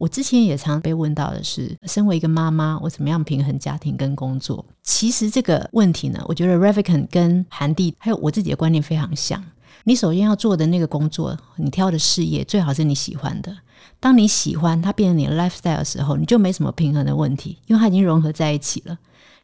我之前也常被问到的是，身为一个妈妈，我怎么样平衡家庭跟工作？其实这个问题呢，我觉得 Ravikan 跟韩蒂还有我自己的观念非常像。你首先要做的那个工作，你挑的事业最好是你喜欢的。当你喜欢它变成你的 lifestyle 的时候，你就没什么平衡的问题，因为它已经融合在一起了。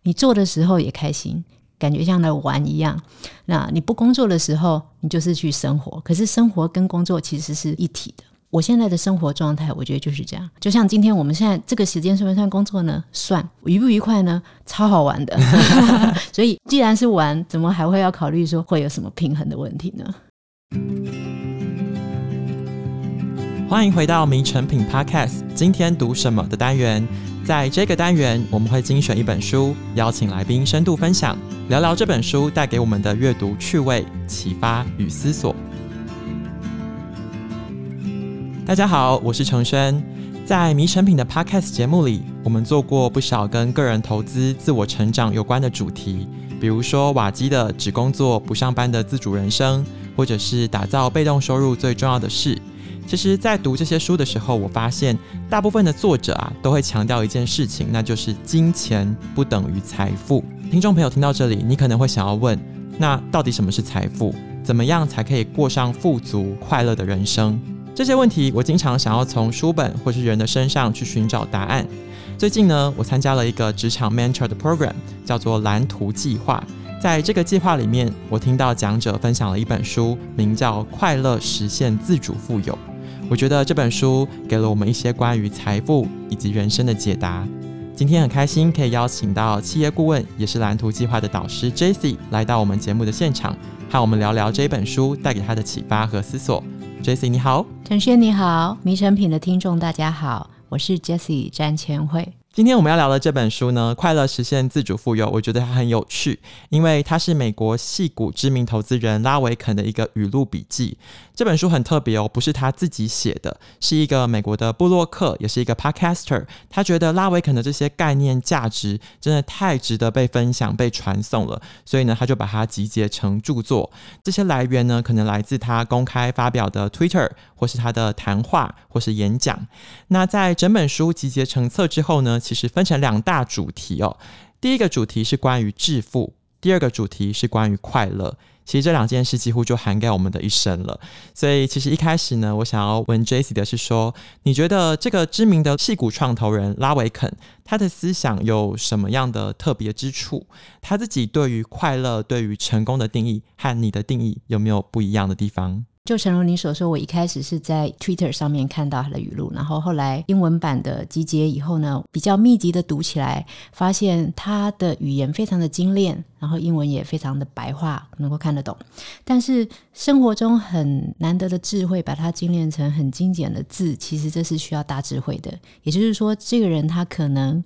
你做的时候也开心，感觉像在玩一样。那你不工作的时候，你就是去生活。可是生活跟工作其实是一体的。我现在的生活状态，我觉得就是这样。就像今天我们现在这个时间算不算工作呢？算。愉不愉快呢？超好玩的。所以既然是玩，怎么还会要考虑说会有什么平衡的问题呢？欢迎回到《名成品 Podcast》，今天读什么的单元。在这个单元，我们会精选一本书，邀请来宾深度分享，聊聊这本书带给我们的阅读趣味、启发与思索。大家好，我是承轩。在《迷成品》的 Podcast 节目里，我们做过不少跟个人投资、自我成长有关的主题，比如说瓦基的“只工作不上班的自主人生”，或者是打造被动收入最重要的事。其实，在读这些书的时候，我发现大部分的作者啊，都会强调一件事情，那就是金钱不等于财富。听众朋友听到这里，你可能会想要问：那到底什么是财富？怎么样才可以过上富足快乐的人生？这些问题，我经常想要从书本或是人的身上去寻找答案。最近呢，我参加了一个职场 mentor 的 program，叫做蓝图计划。在这个计划里面，我听到讲者分享了一本书，名叫《快乐实现自主富有》。我觉得这本书给了我们一些关于财富以及人生的解答。今天很开心可以邀请到企业顾问，也是蓝图计划的导师 Jessie 来到我们节目的现场，和我们聊聊这本书带给他的启发和思索。Jesse，你好，陈轩你好，迷成品的听众大家好，我是 Jesse 詹千惠。今天我们要聊的这本书呢，《快乐实现自主富有》，我觉得它很有趣，因为它是美国矽谷知名投资人拉维肯的一个语录笔记。这本书很特别哦，不是他自己写的，是一个美国的部落客，也是一个 podcaster。他觉得拉维肯的这些概念价值真的太值得被分享、被传送了，所以呢，他就把它集结成著作。这些来源呢，可能来自他公开发表的 Twitter，或是他的谈话，或是演讲。那在整本书集结成册之后呢，其实分成两大主题哦。第一个主题是关于致富，第二个主题是关于快乐。其实这两件事几乎就涵盖我们的一生了。所以其实一开始呢，我想要问 Jesse 的是说，你觉得这个知名的戏骨创投人拉维肯，他的思想有什么样的特别之处？他自己对于快乐、对于成功的定义和你的定义有没有不一样的地方？就诚如你所说，我一开始是在 Twitter 上面看到他的语录，然后后来英文版的集结以后呢，比较密集的读起来，发现他的语言非常的精炼，然后英文也非常的白话，能够看得懂。但是生活中很难得的智慧，把它精炼成很精简的字，其实这是需要大智慧的。也就是说，这个人他可能。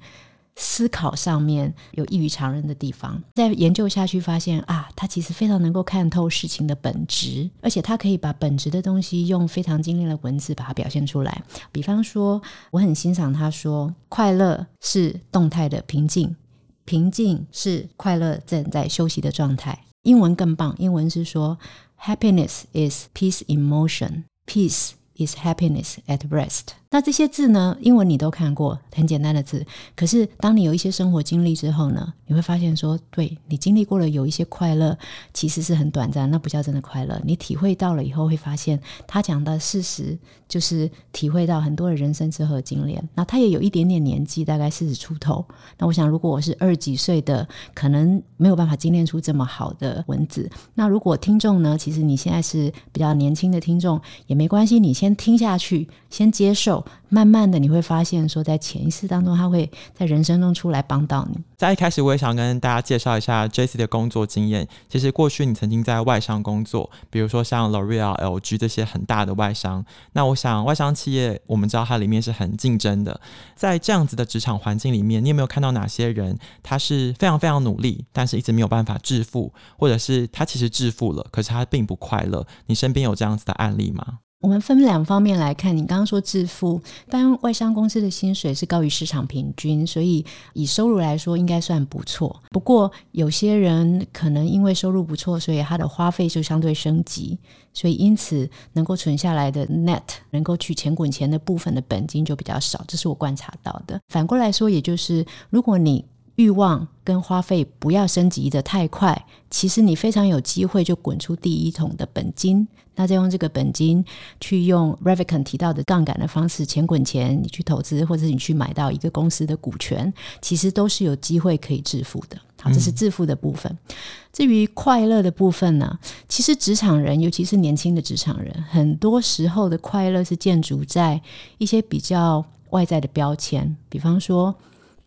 思考上面有异于常人的地方，再研究下去发现啊，他其实非常能够看透事情的本质，而且他可以把本质的东西用非常精炼的文字把它表现出来。比方说，我很欣赏他说，快乐是动态的平静，平静是快乐正在休息的状态。英文更棒，英文是说，Happiness is peace in motion, peace is happiness at rest。那这些字呢，英文你都看过，很简单的字。可是当你有一些生活经历之后呢，你会发现说，对，你经历过了有一些快乐，其实是很短暂，那不叫真的快乐。你体会到了以后，会发现他讲的事实就是体会到很多的人生之后的经验。那他也有一点点年纪，大概四十出头。那我想，如果我是二十几岁的，可能没有办法精炼出这么好的文字。那如果听众呢，其实你现在是比较年轻的听众，也没关系，你先听下去，先接受。慢慢的，你会发现说，在潜意识当中，他会在人生中出来帮到你。在一开始，我也想跟大家介绍一下 Jesse 的工作经验。其实过去你曾经在外商工作，比如说像 L'Oreal、LG 这些很大的外商。那我想，外商企业我们知道它里面是很竞争的。在这样子的职场环境里面，你有没有看到哪些人他是非常非常努力，但是一直没有办法致富，或者是他其实致富了，可是他并不快乐？你身边有这样子的案例吗？我们分两方面来看，你刚刚说致富，一般外商公司的薪水是高于市场平均，所以以收入来说应该算不错。不过有些人可能因为收入不错，所以他的花费就相对升级，所以因此能够存下来的 net 能够去钱滚钱的部分的本金就比较少，这是我观察到的。反过来说，也就是如果你欲望跟花费不要升级的太快，其实你非常有机会就滚出第一桶的本金。那再用这个本金去用 Ravikant 提到的杠杆的方式，钱滚钱，你去投资或者你去买到一个公司的股权，其实都是有机会可以致富的。好，这是致富的部分。嗯、至于快乐的部分呢，其实职场人，尤其是年轻的职场人，很多时候的快乐是建筑在一些比较外在的标签，比方说。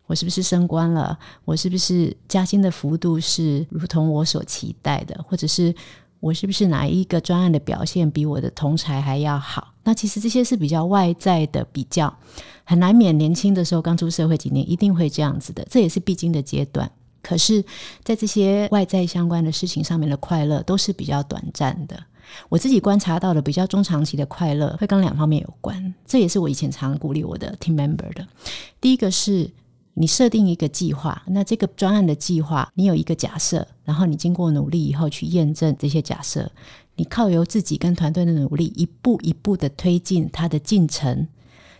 我是不是升官了？我是不是加薪的幅度是如同我所期待的？或者是我是不是哪一个专案的表现比我的同侪还要好？那其实这些是比较外在的比较，很难免年轻的时候刚出社会几年一定会这样子的，这也是必经的阶段。可是，在这些外在相关的事情上面的快乐都是比较短暂的。我自己观察到的比较中长期的快乐会跟两方面有关，这也是我以前常鼓励我的 team member 的。第一个是。你设定一个计划，那这个专案的计划，你有一个假设，然后你经过努力以后去验证这些假设，你靠由自己跟团队的努力，一步一步的推进它的进程。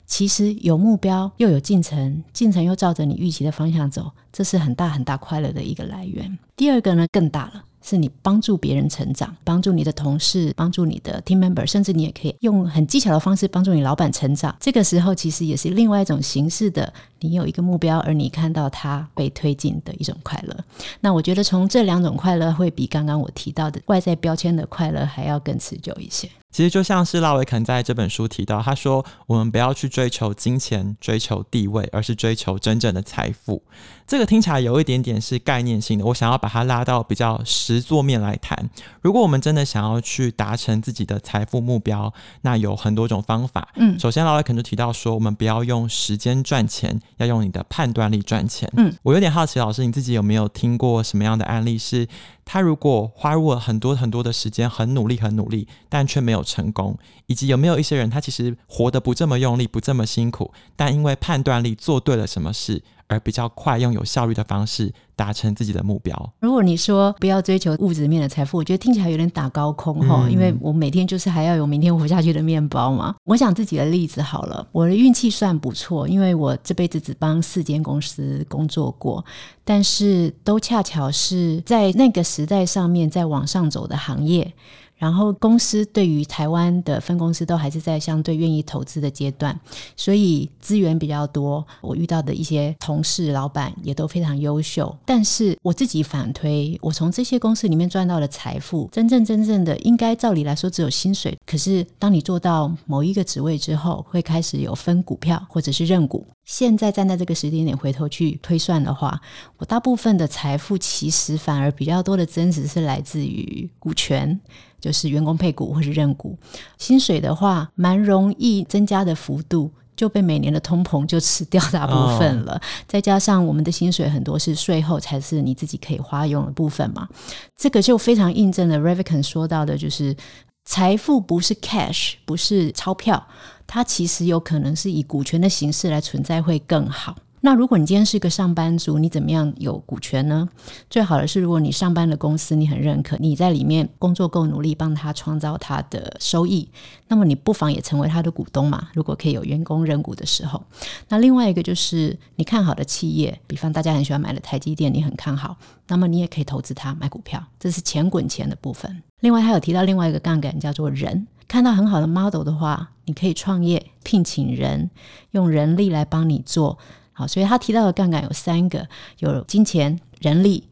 其实有目标又有进程，进程又照着你预期的方向走，这是很大很大快乐的一个来源。第二个呢，更大了。是你帮助别人成长，帮助你的同事，帮助你的 team member，甚至你也可以用很技巧的方式帮助你老板成长。这个时候其实也是另外一种形式的，你有一个目标，而你看到它被推进的一种快乐。那我觉得从这两种快乐会比刚刚我提到的外在标签的快乐还要更持久一些。其实就像是拉维肯在这本书提到，他说我们不要去追求金钱、追求地位，而是追求真正的财富。这个听起来有一点点是概念性的，我想要把它拉到比较实作面来谈。如果我们真的想要去达成自己的财富目标，那有很多种方法。嗯，首先拉维肯就提到说，我们不要用时间赚钱，要用你的判断力赚钱。嗯，我有点好奇，老师你自己有没有听过什么样的案例是？他如果花入了很多很多的时间，很努力很努力，但却没有成功，以及有没有一些人他其实活得不这么用力，不这么辛苦，但因为判断力做对了什么事，而比较快用有效率的方式达成自己的目标。如果你说不要追求物质面的财富，我觉得听起来有点打高空哈，嗯、因为我每天就是还要有明天活下去的面包嘛。我想自己的例子好了，我的运气算不错，因为我这辈子只帮四间公司工作过，但是都恰巧是在那个时代上面在往上走的行业。然后公司对于台湾的分公司都还是在相对愿意投资的阶段，所以资源比较多。我遇到的一些同事、老板也都非常优秀。但是我自己反推，我从这些公司里面赚到的财富，真正真正的应该照理来说只有薪水。可是当你做到某一个职位之后，会开始有分股票或者是认股。现在站在这个时间点回头去推算的话，我大部分的财富其实反而比较多的增值是来自于股权。就是员工配股或是认股，薪水的话，蛮容易增加的幅度就被每年的通膨就吃掉大部分了。Oh. 再加上我们的薪水很多是税后才是你自己可以花用的部分嘛，这个就非常印证了 Ravikant 说到的，就是财富不是 cash，不是钞票，它其实有可能是以股权的形式来存在会更好。那如果你今天是一个上班族，你怎么样有股权呢？最好的是，如果你上班的公司你很认可，你在里面工作够努力，帮他创造他的收益，那么你不妨也成为他的股东嘛。如果可以有员工认股的时候，那另外一个就是你看好的企业，比方大家很喜欢买的台积电，你很看好，那么你也可以投资它买股票，这是钱滚钱的部分。另外还有提到另外一个杠杆叫做人，看到很好的 model 的话，你可以创业，聘请人，用人力来帮你做。好，所以他提到的杠杆有三个，有金钱、人力，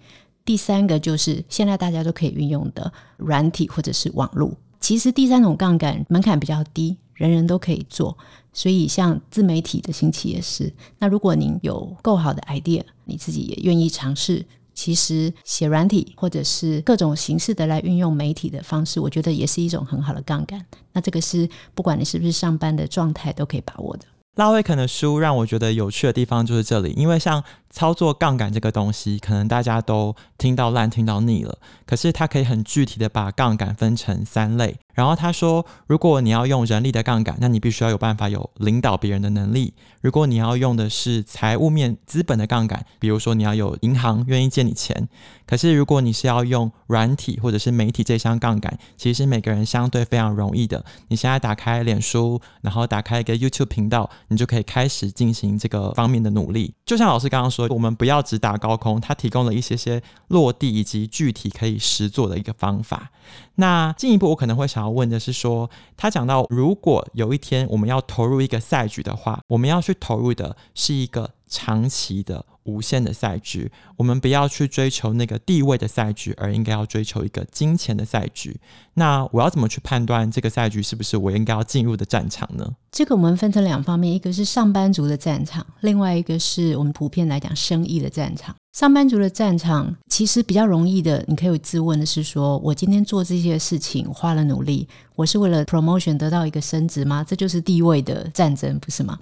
第三个就是现在大家都可以运用的软体或者是网络。其实第三种杠杆门槛比较低，人人都可以做。所以像自媒体的兴起也是。那如果您有够好的 idea，你自己也愿意尝试，其实写软体或者是各种形式的来运用媒体的方式，我觉得也是一种很好的杠杆。那这个是不管你是不是上班的状态都可以把握的。拉威肯的书让我觉得有趣的地方就是这里，因为像操作杠杆这个东西，可能大家都听到烂、听到腻了。可是他可以很具体的把杠杆分成三类，然后他说，如果你要用人力的杠杆，那你必须要有办法有领导别人的能力。如果你要用的是财务面资本的杠杆，比如说你要有银行愿意借你钱。可是如果你是要用软体或者是媒体这项杠杆，其实每个人相对非常容易的。你现在打开脸书，然后打开一个 YouTube 频道，你就可以开始进行这个方面的努力。就像老师刚刚说，我们不要只打高空，他提供了一些些落地以及具体可以实做的一个方法。那进一步，我可能会想要问的是说，他讲到，如果有一天我们要投入一个赛局的话，我们要去投入的是一个长期的、无限的赛局。我们不要去追求那个地位的赛局，而应该要追求一个金钱的赛局。那我要怎么去判断这个赛局是不是我应该要进入的战场呢？这个我们分成两方面，一个是上班族的战场，另外一个是我们普遍来讲生意的战场。上班族的战场其实比较容易的，你可以自问的是说：我今天做这些事情花了努力，我是为了 promotion 得到一个升职吗？这就是地位的战争，不是吗？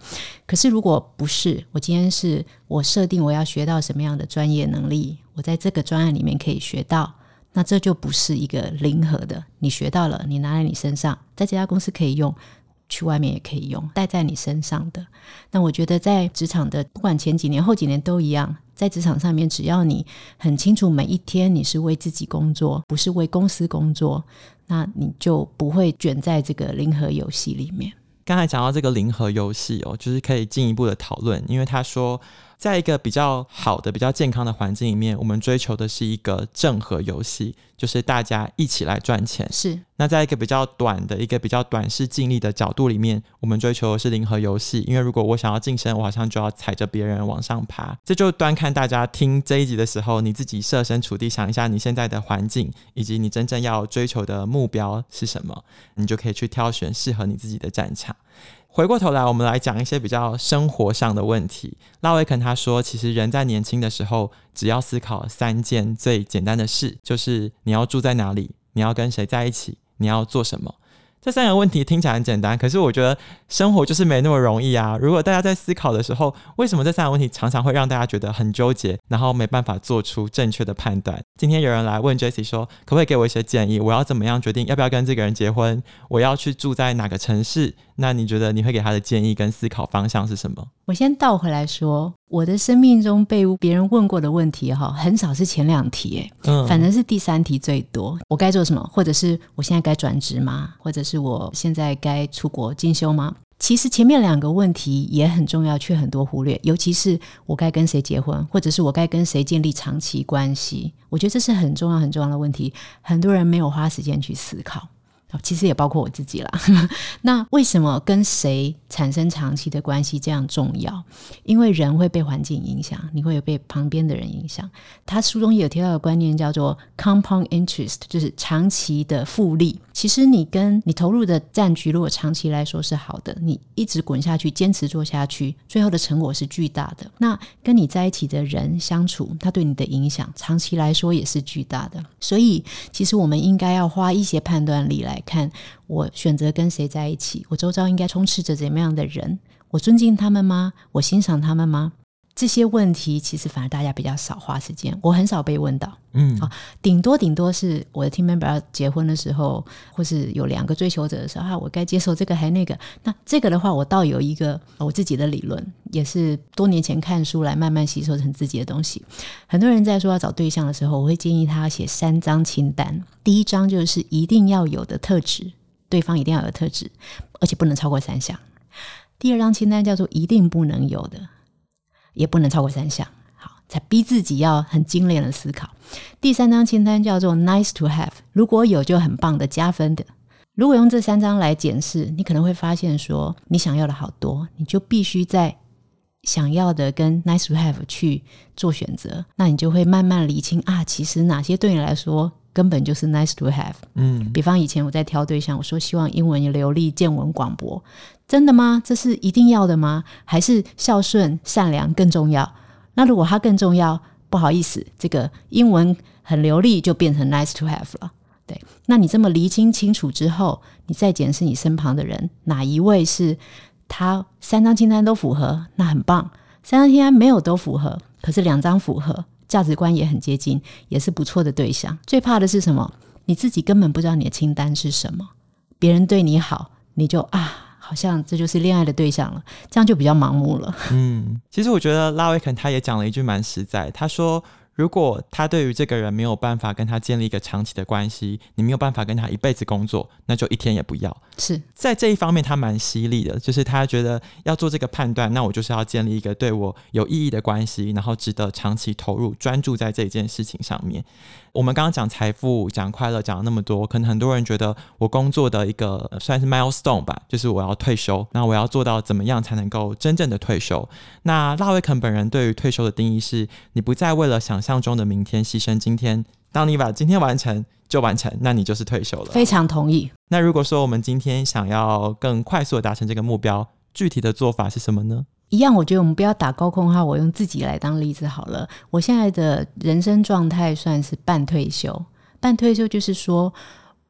可是如果不是，我今天是我设定我要学到什么样的专业能力，我在这个专案里面可以学到，那这就不是一个零和的。你学到了，你拿在你身上，在这家公司可以用。去外面也可以用，带在你身上的。那我觉得在职场的，不管前几年、后几年都一样，在职场上面，只要你很清楚每一天你是为自己工作，不是为公司工作，那你就不会卷在这个零和游戏里面。刚才讲到这个零和游戏哦，就是可以进一步的讨论，因为他说。在一个比较好的、比较健康的环境里面，我们追求的是一个正和游戏，就是大家一起来赚钱。是。那在一个比较短的、一个比较短视尽力的角度里面，我们追求的是零和游戏。因为如果我想要晋升，我好像就要踩着别人往上爬。这就端看大家听这一集的时候，你自己设身处地想一下你现在的环境，以及你真正要追求的目标是什么，你就可以去挑选适合你自己的战场。回过头来，我们来讲一些比较生活上的问题。拉维肯他说，其实人在年轻的时候，只要思考三件最简单的事，就是你要住在哪里，你要跟谁在一起，你要做什么。这三个问题听起来很简单，可是我觉得生活就是没那么容易啊。如果大家在思考的时候，为什么这三个问题常常会让大家觉得很纠结，然后没办法做出正确的判断？今天有人来问 Jesse 说，可不可以给我一些建议？我要怎么样决定要不要跟这个人结婚？我要去住在哪个城市？那你觉得你会给他的建议跟思考方向是什么？我先倒回来说，我的生命中被别人问过的问题哈，很少是前两题，哎，嗯，反正是第三题最多。我该做什么？或者是我现在该转职吗？或者是我现在该出国进修吗？其实前面两个问题也很重要，却很多忽略。尤其是我该跟谁结婚，或者是我该跟谁建立长期关系，我觉得这是很重要、很重要的问题，很多人没有花时间去思考。其实也包括我自己啦。那为什么跟谁产生长期的关系这样重要？因为人会被环境影响，你会有被旁边的人影响。他书中也有提到的观念叫做 compound interest，就是长期的复利。其实你跟你投入的战局，如果长期来说是好的，你一直滚下去，坚持做下去，最后的成果是巨大的。那跟你在一起的人相处，他对你的影响，长期来说也是巨大的。所以，其实我们应该要花一些判断力来。看我选择跟谁在一起，我周遭应该充斥着怎么样的人？我尊敬他们吗？我欣赏他们吗？这些问题其实反而大家比较少花时间，我很少被问到。嗯，啊，顶多顶多是我的 team member 要结婚的时候，或是有两个追求者的时候，啊，我该接受这个还那个？那这个的话，我倒有一个我自己的理论，也是多年前看书来慢慢吸收成自己的东西。很多人在说要找对象的时候，我会建议他写三张清单。第一张就是一定要有的特质，对方一定要有的特质，而且不能超过三项。第二张清单叫做一定不能有的。也不能超过三项，好，才逼自己要很精炼的思考。第三张清单叫做 nice to have，如果有就很棒的加分的。如果用这三张来检视，你可能会发现说，你想要的好多，你就必须在想要的跟 nice to have 去做选择，那你就会慢慢理清啊，其实哪些对你来说根本就是 nice to have。嗯，比方以前我在挑对象，我说希望英文流利、见闻广博。真的吗？这是一定要的吗？还是孝顺、善良更重要？那如果它更重要，不好意思，这个英文很流利就变成 nice to have 了。对，那你这么厘清清楚之后，你再检视你身旁的人，哪一位是他三张清单都符合？那很棒。三张清单没有都符合，可是两张符合，价值观也很接近，也是不错的对象。最怕的是什么？你自己根本不知道你的清单是什么。别人对你好，你就啊，好像这就是恋爱的对象了，这样就比较盲目了。嗯，其实我觉得拉维肯他也讲了一句蛮实在，他说。如果他对于这个人没有办法跟他建立一个长期的关系，你没有办法跟他一辈子工作，那就一天也不要。是在这一方面他蛮犀利的，就是他觉得要做这个判断，那我就是要建立一个对我有意义的关系，然后值得长期投入、专注在这件事情上面。我们刚刚讲财富、讲快乐，讲了那么多，可能很多人觉得我工作的一个算是 milestone 吧，就是我要退休，那我要做到怎么样才能够真正的退休？那拉维肯本人对于退休的定义是：你不再为了想象中的明天牺牲今天，当你把今天完成就完成，那你就是退休了。非常同意。那如果说我们今天想要更快速的达成这个目标，具体的做法是什么呢？一样，我觉得我们不要打高空号。我用自己来当例子好了。我现在的人生状态算是半退休，半退休就是说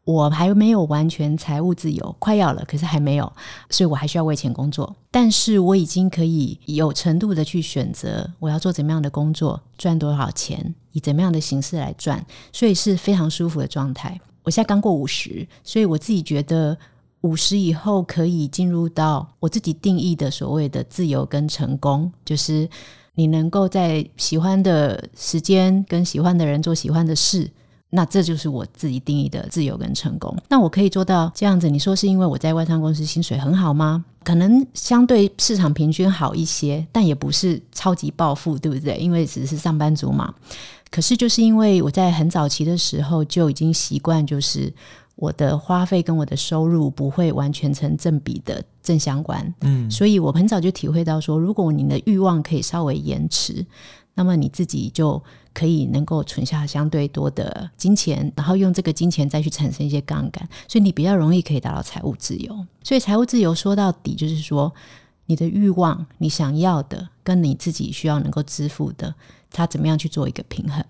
我还没有完全财务自由，快要了，可是还没有，所以我还需要为钱工作。但是我已经可以有程度的去选择我要做怎么样的工作，赚多少钱，以怎么样的形式来赚，所以是非常舒服的状态。我现在刚过五十，所以我自己觉得。五十以后可以进入到我自己定义的所谓的自由跟成功，就是你能够在喜欢的时间跟喜欢的人做喜欢的事，那这就是我自己定义的自由跟成功。那我可以做到这样子，你说是因为我在外商公司薪水很好吗？可能相对市场平均好一些，但也不是超级暴富，对不对？因为只是上班族嘛。可是就是因为我在很早期的时候就已经习惯，就是。我的花费跟我的收入不会完全成正比的正相关，嗯，所以我很早就体会到说，如果你的欲望可以稍微延迟，那么你自己就可以能够存下相对多的金钱，然后用这个金钱再去产生一些杠杆，所以你比较容易可以达到财务自由。所以财务自由说到底就是说，你的欲望、你想要的跟你自己需要能够支付的，它怎么样去做一个平衡。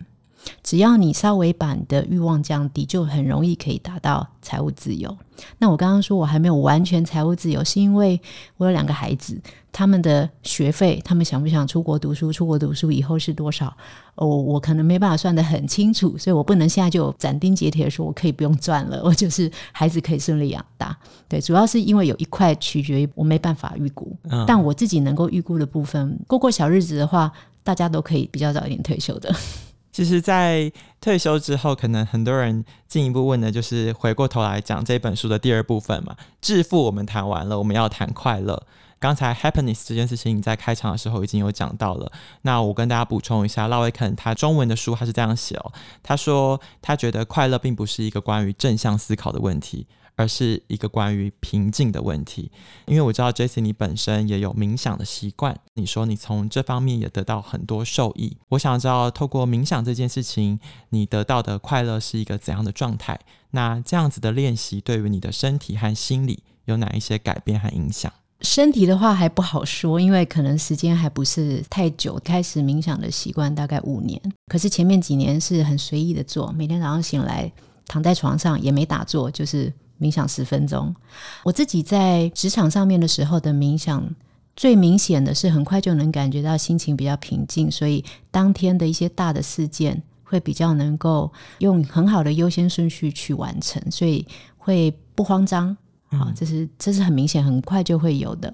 只要你稍微把你的欲望降低，就很容易可以达到财务自由。那我刚刚说我还没有完全财务自由，是因为我有两个孩子，他们的学费，他们想不想出国读书？出国读书以后是多少？哦，我可能没办法算得很清楚，所以我不能现在就斩钉截铁的说我可以不用赚了，我就是孩子可以顺利养大。对，主要是因为有一块取决于我没办法预估，嗯，但我自己能够预估的部分，过过小日子的话，大家都可以比较早一点退休的。其实，在退休之后，可能很多人进一步问的就是回过头来讲这本书的第二部分嘛。致富我们谈完了，我们要谈快乐。刚才 happiness 这件事情你在开场的时候已经有讲到了。那我跟大家补充一下，拉维肯他中文的书他是这样写哦，他说他觉得快乐并不是一个关于正向思考的问题。而是一个关于平静的问题，因为我知道 Jesse 你本身也有冥想的习惯，你说你从这方面也得到很多受益。我想知道，透过冥想这件事情，你得到的快乐是一个怎样的状态？那这样子的练习对于你的身体和心理有哪一些改变和影响？身体的话还不好说，因为可能时间还不是太久。开始冥想的习惯大概五年，可是前面几年是很随意的做，每天早上醒来躺在床上也没打坐，就是。冥想十分钟，我自己在职场上面的时候的冥想，最明显的是很快就能感觉到心情比较平静，所以当天的一些大的事件会比较能够用很好的优先顺序去完成，所以会不慌张。好，这是这是很明显，很快就会有的。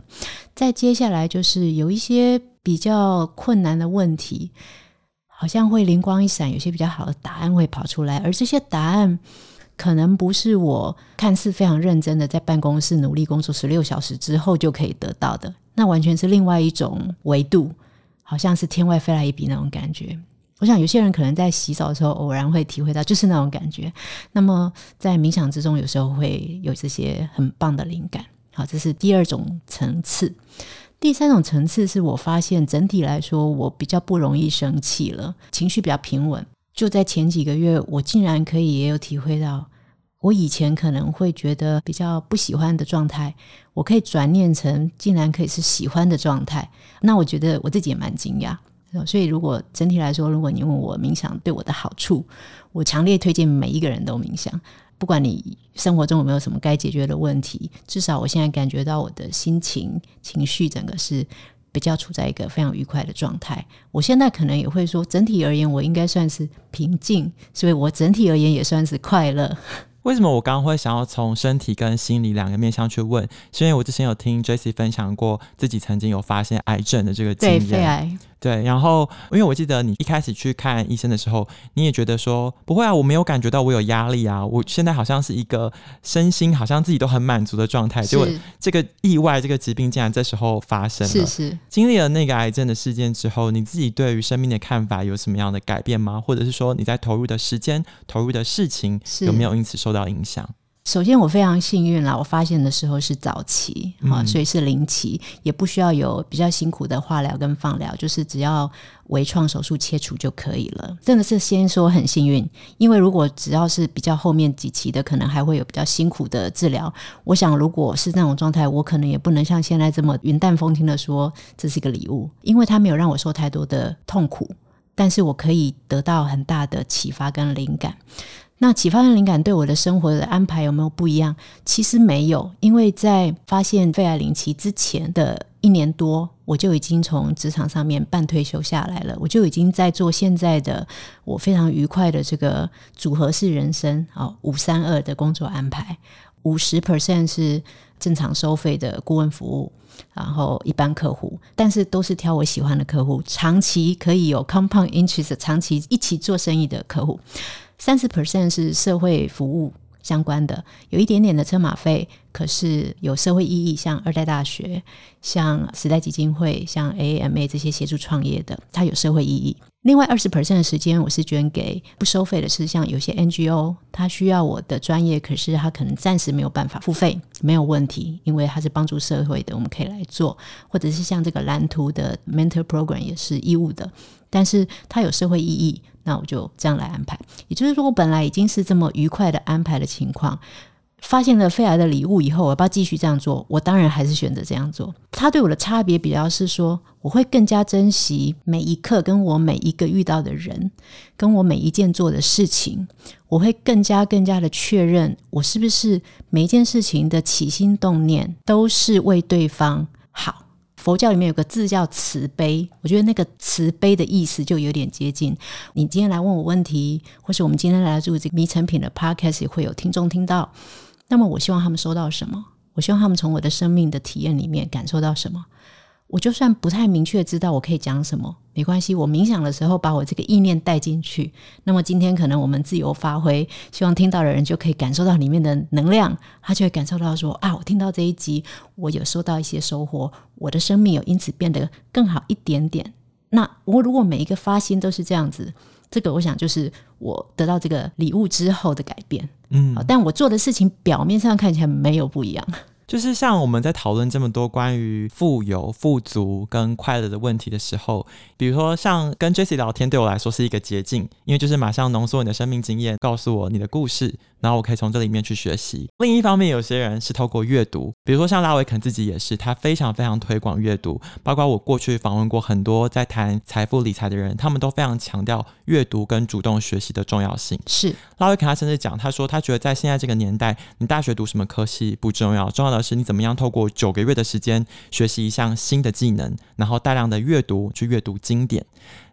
再接下来就是有一些比较困难的问题，好像会灵光一闪，有些比较好的答案会跑出来，而这些答案。可能不是我看似非常认真的在办公室努力工作十六小时之后就可以得到的，那完全是另外一种维度，好像是天外飞来一笔那种感觉。我想有些人可能在洗澡的时候偶然会体会到，就是那种感觉。那么在冥想之中，有时候会有这些很棒的灵感。好，这是第二种层次。第三种层次是我发现整体来说，我比较不容易生气了，情绪比较平稳。就在前几个月，我竟然可以也有体会到，我以前可能会觉得比较不喜欢的状态，我可以转念成竟然可以是喜欢的状态。那我觉得我自己也蛮惊讶。所以，如果整体来说，如果你问我冥想对我的好处，我强烈推荐每一个人都冥想。不管你生活中有没有什么该解决的问题，至少我现在感觉到我的心情、情绪整个是。比较处在一个非常愉快的状态，我现在可能也会说，整体而言我应该算是平静，所以我整体而言也算是快乐。为什么我刚刚会想要从身体跟心理两个面向去问？是因为我之前有听 Jessie 分享过自己曾经有发现癌症的这个经验。对，肺癌。对，然后因为我记得你一开始去看医生的时候，你也觉得说不会啊，我没有感觉到我有压力啊，我现在好像是一个身心好像自己都很满足的状态。结果这个意外，这个疾病竟然这时候发生了。是是。经历了那个癌症的事件之后，你自己对于生命的看法有什么样的改变吗？或者是说你在投入的时间、投入的事情有没有因此受到影响？首先，我非常幸运啦，我发现的时候是早期，啊、嗯，所以是零期，也不需要有比较辛苦的化疗跟放疗，就是只要微创手术切除就可以了。真的是先说很幸运，因为如果只要是比较后面几期的，可能还会有比较辛苦的治疗。我想，如果是那种状态，我可能也不能像现在这么云淡风轻的说这是一个礼物，因为它没有让我受太多的痛苦，但是我可以得到很大的启发跟灵感。那启发跟灵感对我的生活的安排有没有不一样？其实没有，因为在发现肺癌临期之前的一年多，我就已经从职场上面半退休下来了，我就已经在做现在的我非常愉快的这个组合式人生啊，五三二的工作安排，五十 percent 是正常收费的顾问服务，然后一般客户，但是都是挑我喜欢的客户，长期可以有 compound interest，长期一起做生意的客户。三十 percent 是社会服务相关的，有一点点的车马费，可是有社会意义，像二代大学、像时代基金会、像 AAMA 这些协助创业的，它有社会意义。另外二十 percent 的时间，我是捐给不收费的，是像有些 NGO，它需要我的专业，可是它可能暂时没有办法付费，没有问题，因为它是帮助社会的，我们可以来做，或者是像这个蓝图的 Mentor Program 也是义务的，但是它有社会意义。那我就这样来安排，也就是说，我本来已经是这么愉快的安排的情况，发现了肺癌的礼物以后，我要不要继续这样做？我当然还是选择这样做。它对我的差别比较是说，我会更加珍惜每一刻，跟我每一个遇到的人，跟我每一件做的事情，我会更加更加的确认，我是不是每一件事情的起心动念都是为对方好。佛教里面有个字叫慈悲，我觉得那个慈悲的意思就有点接近。你今天来问我问题，或是我们今天来做这个迷成品的 podcast，也会有听众听到。那么我希望他们收到什么？我希望他们从我的生命的体验里面感受到什么？我就算不太明确知道我可以讲什么，没关系。我冥想的时候把我这个意念带进去。那么今天可能我们自由发挥，希望听到的人就可以感受到里面的能量，他就会感受到说啊，我听到这一集，我有收到一些收获，我的生命有因此变得更好一点点。那我如果每一个发心都是这样子，这个我想就是我得到这个礼物之后的改变。嗯，但我做的事情表面上看起来没有不一样。就是像我们在讨论这么多关于富有、富足跟快乐的问题的时候，比如说像跟 Jessie 聊天，对我来说是一个捷径，因为就是马上浓缩你的生命经验，告诉我你的故事，然后我可以从这里面去学习。另一方面，有些人是透过阅读，比如说像拉维肯自己也是，他非常非常推广阅读，包括我过去访问过很多在谈财富理财的人，他们都非常强调阅读跟主动学习的重要性。是拉维肯他甚至讲，他说他觉得在现在这个年代，你大学读什么科系不重要，重要的是你怎么样透过九个月的时间学习一项新的技能，然后大量的阅读去阅读经典。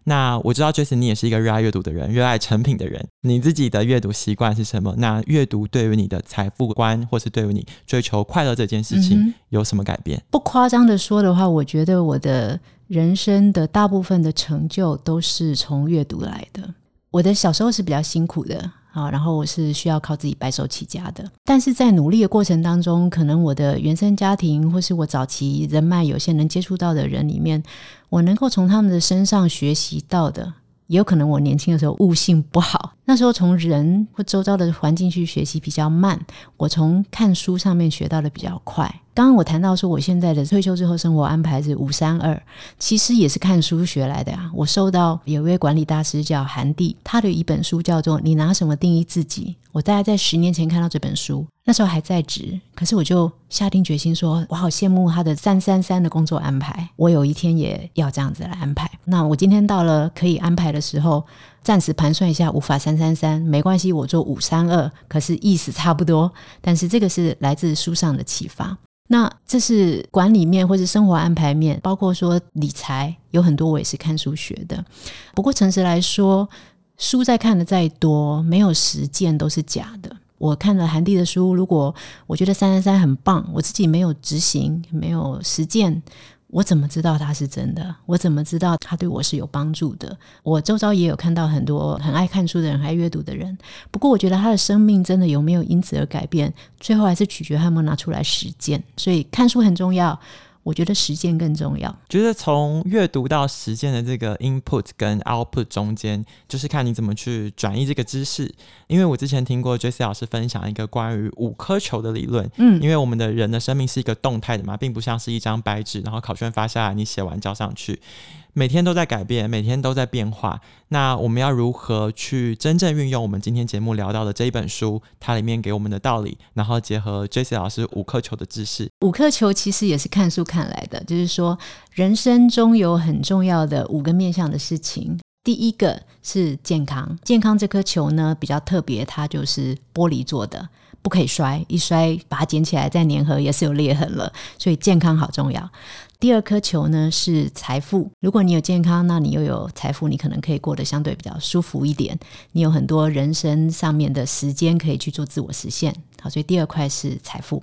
那我知道 Jason 你也是一个热爱阅读的人，热爱成品的人。你自己的阅读习惯是什么？那阅读对于你的财富观，或是对于你追求快乐这件事情有什么改变？嗯、不夸张的说的话，我觉得我的人生的大部分的成就都是从阅读来的。我的小时候是比较辛苦的。啊，然后我是需要靠自己白手起家的，但是在努力的过程当中，可能我的原生家庭或是我早期人脉有限能接触到的人里面，我能够从他们的身上学习到的，也有可能我年轻的时候悟性不好，那时候从人或周遭的环境去学习比较慢，我从看书上面学到的比较快。刚刚我谈到说，我现在的退休之后生活安排是五三二，其实也是看书学来的呀。我受到有一位管理大师叫韩蒂，他的一本书叫做《你拿什么定义自己》。我大概在十年前看到这本书，那时候还在职，可是我就下定决心说，我好羡慕他的三三三的工作安排，我有一天也要这样子来安排。那我今天到了可以安排的时候，暂时盘算一下，无法三三三，没关系，我做五三二，可是意思差不多。但是这个是来自书上的启发。那这是管理面或是生活安排面，包括说理财有很多我也是看书学的。不过诚实来说，书再看的再多，没有实践都是假的。我看了韩蒂的书，如果我觉得三三三很棒，我自己没有执行，没有实践。我怎么知道他是真的？我怎么知道他对我是有帮助的？我周遭也有看到很多很爱看书的人，爱阅读的人。不过，我觉得他的生命真的有没有因此而改变，最后还是取决他们拿出来实践。所以，看书很重要。我觉得实践更重要。觉得从阅读到实践的这个 input 跟 output 中间，就是看你怎么去转移这个知识。因为我之前听过 Jessie 老师分享一个关于五颗球的理论。嗯，因为我们的人的生命是一个动态的嘛，并不像是一张白纸，然后考卷发下来，你写完交上去。每天都在改变，每天都在变化。那我们要如何去真正运用我们今天节目聊到的这一本书，它里面给我们的道理，然后结合 J C 老师五颗球的知识？五颗球其实也是看书看来的，就是说人生中有很重要的五个面向的事情。第一个是健康，健康这颗球呢比较特别，它就是玻璃做的，不可以摔，一摔把它捡起来再粘合也是有裂痕了，所以健康好重要。第二颗球呢是财富。如果你有健康，那你又有财富，你可能可以过得相对比较舒服一点。你有很多人生上面的时间可以去做自我实现。好，所以第二块是财富。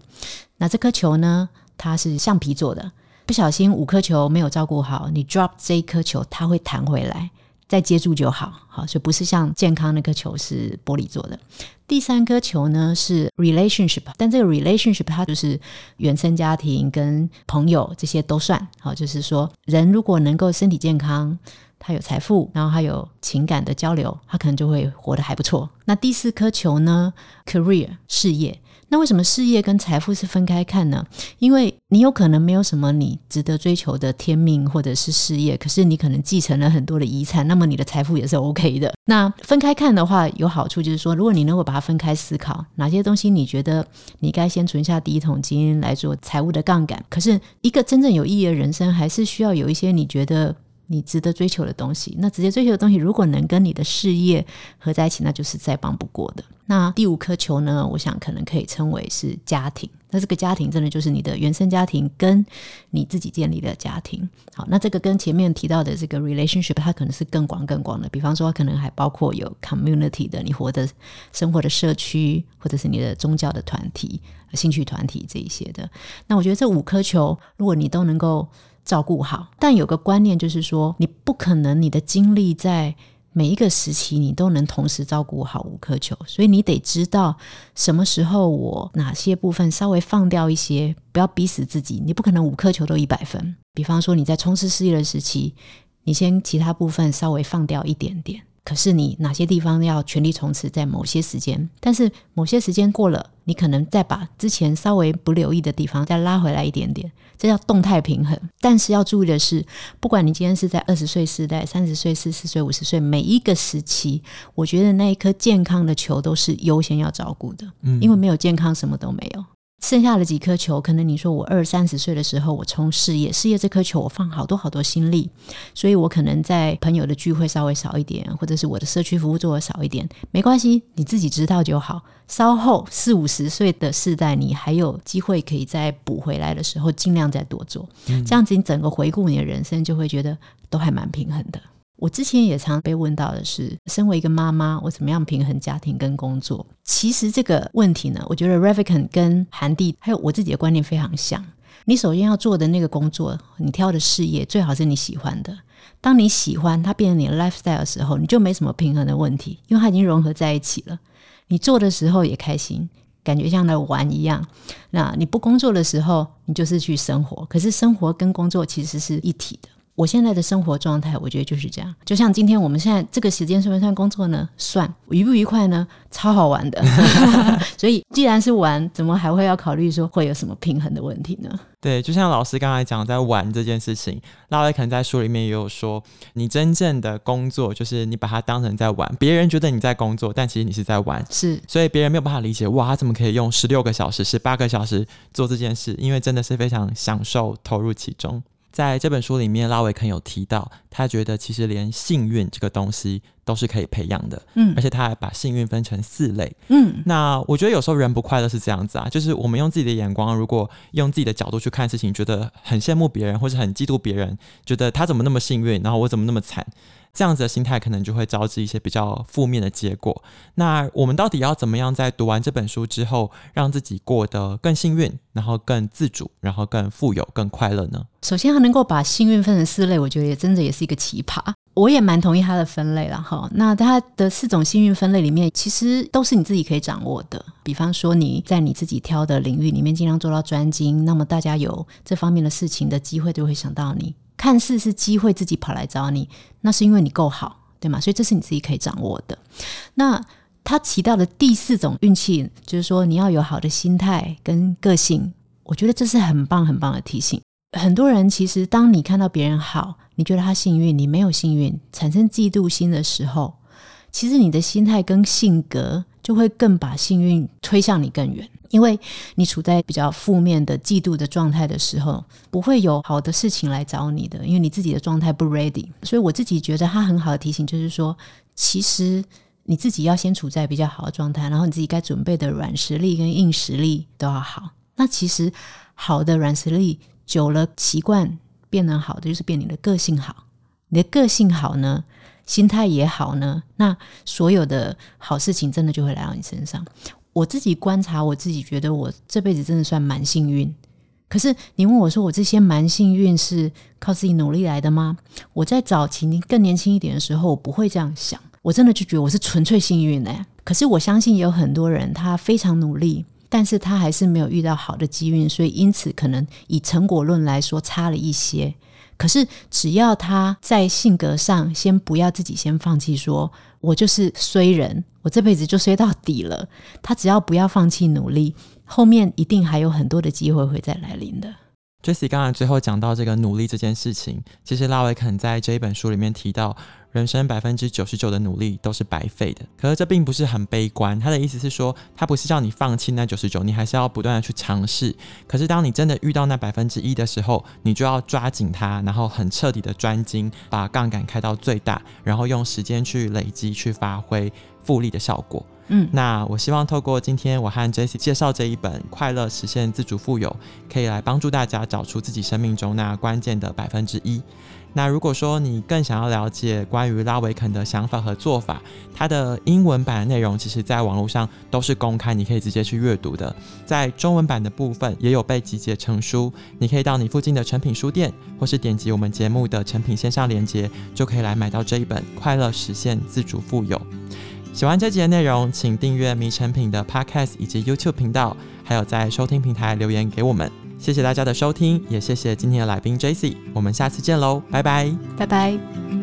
那这颗球呢，它是橡皮做的，不小心五颗球没有照顾好，你 drop 这一颗球，它会弹回来。再接住就好，好，所以不是像健康那颗球是玻璃做的。第三颗球呢是 relationship，但这个 relationship 它就是原生家庭跟朋友这些都算，好，就是说人如果能够身体健康，他有财富，然后他有情感的交流，他可能就会活得还不错。那第四颗球呢，career 事业。那为什么事业跟财富是分开看呢？因为你有可能没有什么你值得追求的天命或者是事业，可是你可能继承了很多的遗产，那么你的财富也是 OK 的。那分开看的话，有好处就是说，如果你能够把它分开思考，哪些东西你觉得你该先存下第一桶金来做财务的杠杆，可是一个真正有意义的人生，还是需要有一些你觉得。你值得追求的东西，那直接追求的东西，如果能跟你的事业合在一起，那就是再棒不过的。那第五颗球呢？我想可能可以称为是家庭。那这个家庭真的就是你的原生家庭跟你自己建立的家庭。好，那这个跟前面提到的这个 relationship，它可能是更广更广的。比方说，可能还包括有 community 的，你活的生活的社区，或者是你的宗教的团体、兴趣团体这一些的。那我觉得这五颗球，如果你都能够。照顾好，但有个观念就是说，你不可能你的精力在每一个时期你都能同时照顾好五颗球，所以你得知道什么时候我哪些部分稍微放掉一些，不要逼死自己。你不可能五颗球都一百分。比方说你在冲刺事业的时期，你先其他部分稍微放掉一点点。可是你哪些地方要全力冲刺，在某些时间，但是某些时间过了，你可能再把之前稍微不留意的地方再拉回来一点点，这叫动态平衡。但是要注意的是，不管你今天是在二十岁时代、三十岁、四十岁、五十岁，每一个时期，我觉得那一颗健康的球都是优先要照顾的，嗯，因为没有健康，什么都没有。剩下的几颗球，可能你说我二三十岁的时候，我冲事业，事业这颗球我放好多好多心力，所以我可能在朋友的聚会稍微少一点，或者是我的社区服务做的少一点，没关系，你自己知道就好。稍后四五十岁的世代，你还有机会可以再补回来的时候，尽量再多做，这样子你整个回顾你的人生，就会觉得都还蛮平衡的。我之前也常被问到的是，身为一个妈妈，我怎么样平衡家庭跟工作？其实这个问题呢，我觉得 Ravikan 跟韩蒂还有我自己的观念非常像。你首先要做的那个工作，你挑的事业最好是你喜欢的。当你喜欢它变成你的 lifestyle 的时候，你就没什么平衡的问题，因为它已经融合在一起了。你做的时候也开心，感觉像在玩一样。那你不工作的时候，你就是去生活。可是生活跟工作其实是一体的。我现在的生活状态，我觉得就是这样。就像今天我们现在这个时间算不算工作呢？算。愉不愉快呢？超好玩的。所以既然是玩，怎么还会要考虑说会有什么平衡的问题呢？对，就像老师刚才讲，在玩这件事情，拉维可能在书里面也有说，你真正的工作就是你把它当成在玩，别人觉得你在工作，但其实你是在玩。是。所以别人没有办法理解，哇，他怎么可以用十六个小时、十八个小时做这件事？因为真的是非常享受投入其中。在这本书里面，拉维肯有提到，他觉得其实连幸运这个东西都是可以培养的，嗯，而且他还把幸运分成四类，嗯，那我觉得有时候人不快乐是这样子啊，就是我们用自己的眼光，如果用自己的角度去看事情，觉得很羡慕别人或是很嫉妒别人，觉得他怎么那么幸运，然后我怎么那么惨，这样子的心态可能就会招致一些比较负面的结果。那我们到底要怎么样在读完这本书之后，让自己过得更幸运，然后更自主，然后更富有、更快乐呢？首先，他能够把幸运分成四类，我觉得也真的也是一个奇葩。我也蛮同意他的分类了哈。那他的四种幸运分类里面，其实都是你自己可以掌握的。比方说，你在你自己挑的领域里面尽量做到专精，那么大家有这方面的事情的机会，就会想到你。看似是机会自己跑来找你，那是因为你够好，对吗？所以这是你自己可以掌握的。那他提到的第四种运气，就是说你要有好的心态跟个性。我觉得这是很棒很棒的提醒。很多人其实，当你看到别人好，你觉得他幸运，你没有幸运，产生嫉妒心的时候，其实你的心态跟性格就会更把幸运推向你更远。因为你处在比较负面的嫉妒的状态的时候，不会有好的事情来找你的，因为你自己的状态不 ready。所以我自己觉得他很好的提醒就是说，其实你自己要先处在比较好的状态，然后你自己该准备的软实力跟硬实力都要好。那其实好的软实力。久了，习惯变得好的就是变你的个性好。你的个性好呢，心态也好呢，那所有的好事情真的就会来到你身上。我自己观察，我自己觉得我这辈子真的算蛮幸运。可是你问我说，我这些蛮幸运是靠自己努力来的吗？我在早期更年轻一点的时候，我不会这样想。我真的就觉得我是纯粹幸运呢。可是我相信也有很多人，他非常努力。但是他还是没有遇到好的机运，所以因此可能以成果论来说差了一些。可是只要他在性格上先不要自己先放弃，说我就是衰人，我这辈子就衰到底了。他只要不要放弃努力，后面一定还有很多的机会会再来临的。Jesse 刚才最后讲到这个努力这件事情，其实拉维肯在这一本书里面提到。人生百分之九十九的努力都是白费的，可是这并不是很悲观。他的意思是说，他不是叫你放弃那九十九，你还是要不断的去尝试。可是当你真的遇到那百分之一的时候，你就要抓紧它，然后很彻底的专精，把杠杆开到最大，然后用时间去累积，去发挥复利的效果。嗯，那我希望透过今天我和 Jesse 介绍这一本《快乐实现自主富有》，可以来帮助大家找出自己生命中那关键的百分之一。那如果说你更想要了解关于拉维肯的想法和做法，他的英文版内容其实在网络上都是公开，你可以直接去阅读的。在中文版的部分也有被集结成书，你可以到你附近的成品书店，或是点击我们节目的成品线上连接，就可以来买到这一本《快乐实现自主富有》。喜欢这集的内容，请订阅迷成品的 Podcast 以及 YouTube 频道，还有在收听平台留言给我们。谢谢大家的收听，也谢谢今天的来宾 Jesse 我们下次见喽，拜拜，拜拜。